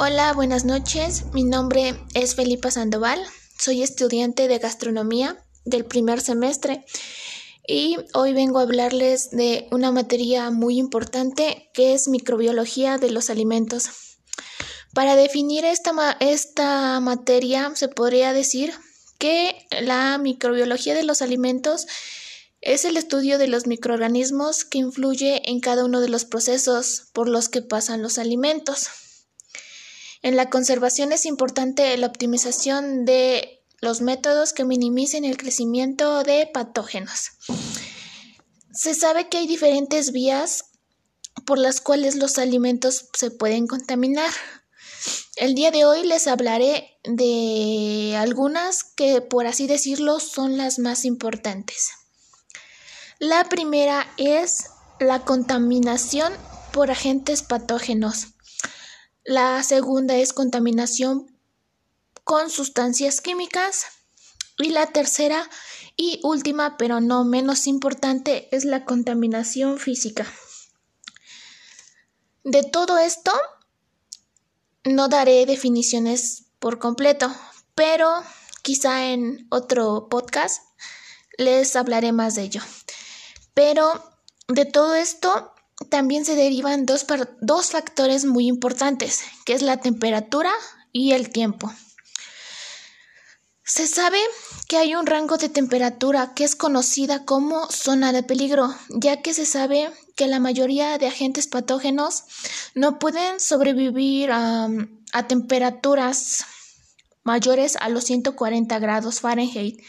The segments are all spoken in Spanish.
Hola, buenas noches. Mi nombre es Felipa Sandoval. Soy estudiante de gastronomía del primer semestre y hoy vengo a hablarles de una materia muy importante que es microbiología de los alimentos. Para definir esta, materia se podría decir que la microbiología de los alimentos es el estudio de los microorganismos que influye en cada uno de los procesos por los que pasan los alimentos. En la conservación es importante la optimización de los métodos que minimicen el crecimiento de patógenos. Se sabe que hay diferentes vías por las cuales los alimentos se pueden contaminar. El día de hoy les hablaré de algunas que, por así decirlo, son las más importantes. La primera es la contaminación por agentes patógenos. La segunda es contaminación con sustancias químicas. Y la tercera y última, pero no menos importante, es la contaminación física. De todo esto, no daré definiciones por completo, pero quizá en otro podcast les hablaré más de ello. Pero de todo esto también se derivan dos, dos factores muy importantes, que es la temperatura y el tiempo. Se sabe que hay un rango de temperatura que es conocida como zona de peligro, ya que se sabe que la mayoría de agentes patógenos no pueden sobrevivir a, a temperaturas mayores a los 140 grados Fahrenheit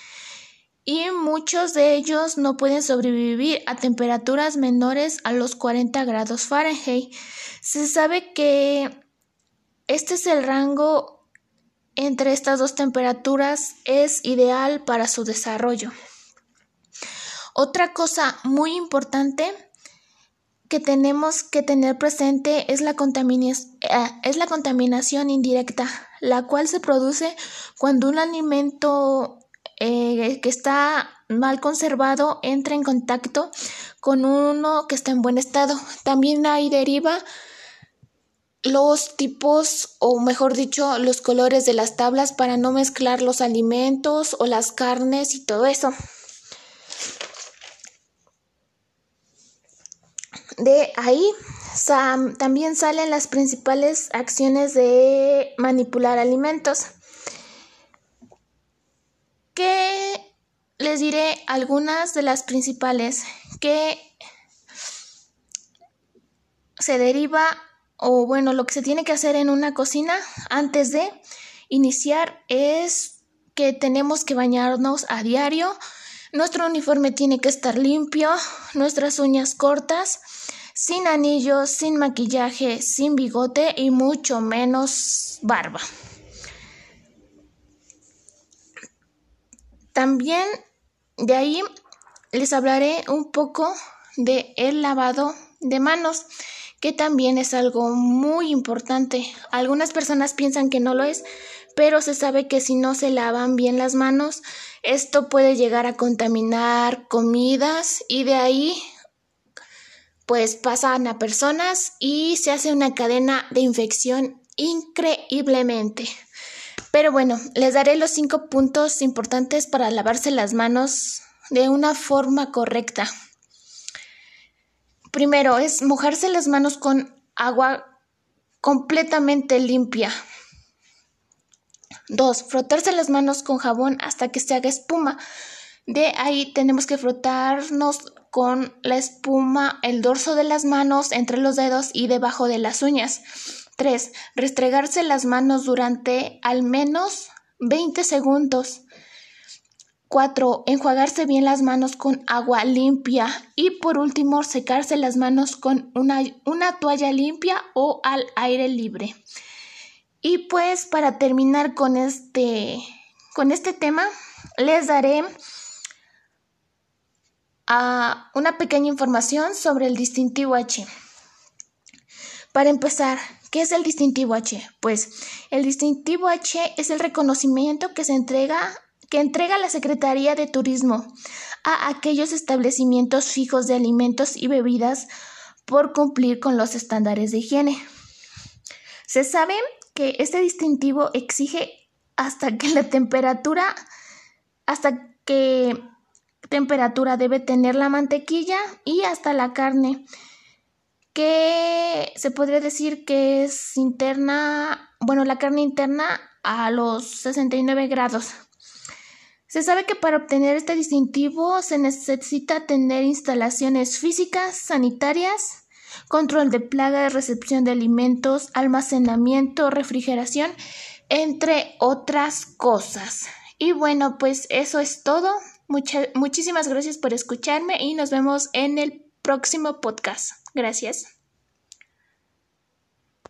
y muchos de ellos no pueden sobrevivir a temperaturas menores a los 40 grados Fahrenheit. Se sabe que este es el rango entre estas dos temperaturas es ideal para su desarrollo. Otra cosa muy importante que tenemos que tener presente es la, eh, contaminación indirecta, la cual se produce cuando un alimento eh, que está mal conservado entra en contacto con uno que está en buen estado. También ahí deriva los tipos o mejor dicho los colores de las tablas para no mezclar los alimentos o las carnes y todo eso. De ahí también salen las principales acciones de manipular alimentos. que les diré algunas de las principales que se deriva o bueno, lo que se tiene que hacer en una cocina antes de iniciar es que tenemos que bañarnos a diario, nuestro uniforme tiene que estar limpio, nuestras uñas cortas, sin anillos, sin maquillaje, sin bigote y mucho menos barba. También de ahí les hablaré un poco de el lavado de manos, que también es algo muy importante. Algunas personas piensan que no lo es, pero se sabe que si no se lavan bien las manos, esto puede llegar a contaminar comidas y de ahí pues pasan a personas y se hace una cadena de infección increíblemente. Pero bueno, les daré los cinco puntos importantes para lavarse las manos de una forma correcta. Primero es mojarse las manos con agua completamente limpia. Dos, frotarse las manos con jabón hasta que se haga espuma. De ahí tenemos que frotarnos con la espuma el dorso de las manos, entre los dedos y debajo de las uñas. 3. Restregarse las manos durante al menos 20 segundos. 4. Enjuagarse bien las manos con agua limpia. Y por último, secarse las manos con una, una toalla limpia o al aire libre. Y pues para terminar con este, con este tema, les daré ah, una pequeña información sobre el distintivo H. Para empezar, ¿qué es el distintivo H? Pues el distintivo H es el reconocimiento que se entrega que entrega la Secretaría de Turismo a aquellos establecimientos fijos de alimentos y bebidas por cumplir con los estándares de higiene. Se sabe que este distintivo exige hasta que la temperatura, hasta que temperatura debe tener la mantequilla y hasta la carne, que se podría decir que es interna, bueno, la carne interna a los 69 grados. Se sabe que para obtener este distintivo se necesita tener instalaciones físicas, sanitarias, control de plaga, recepción de alimentos, almacenamiento, refrigeración, entre otras cosas. Y bueno, pues eso es todo. muchísimas gracias por escucharme y nos vemos en el próximo podcast. Gracias.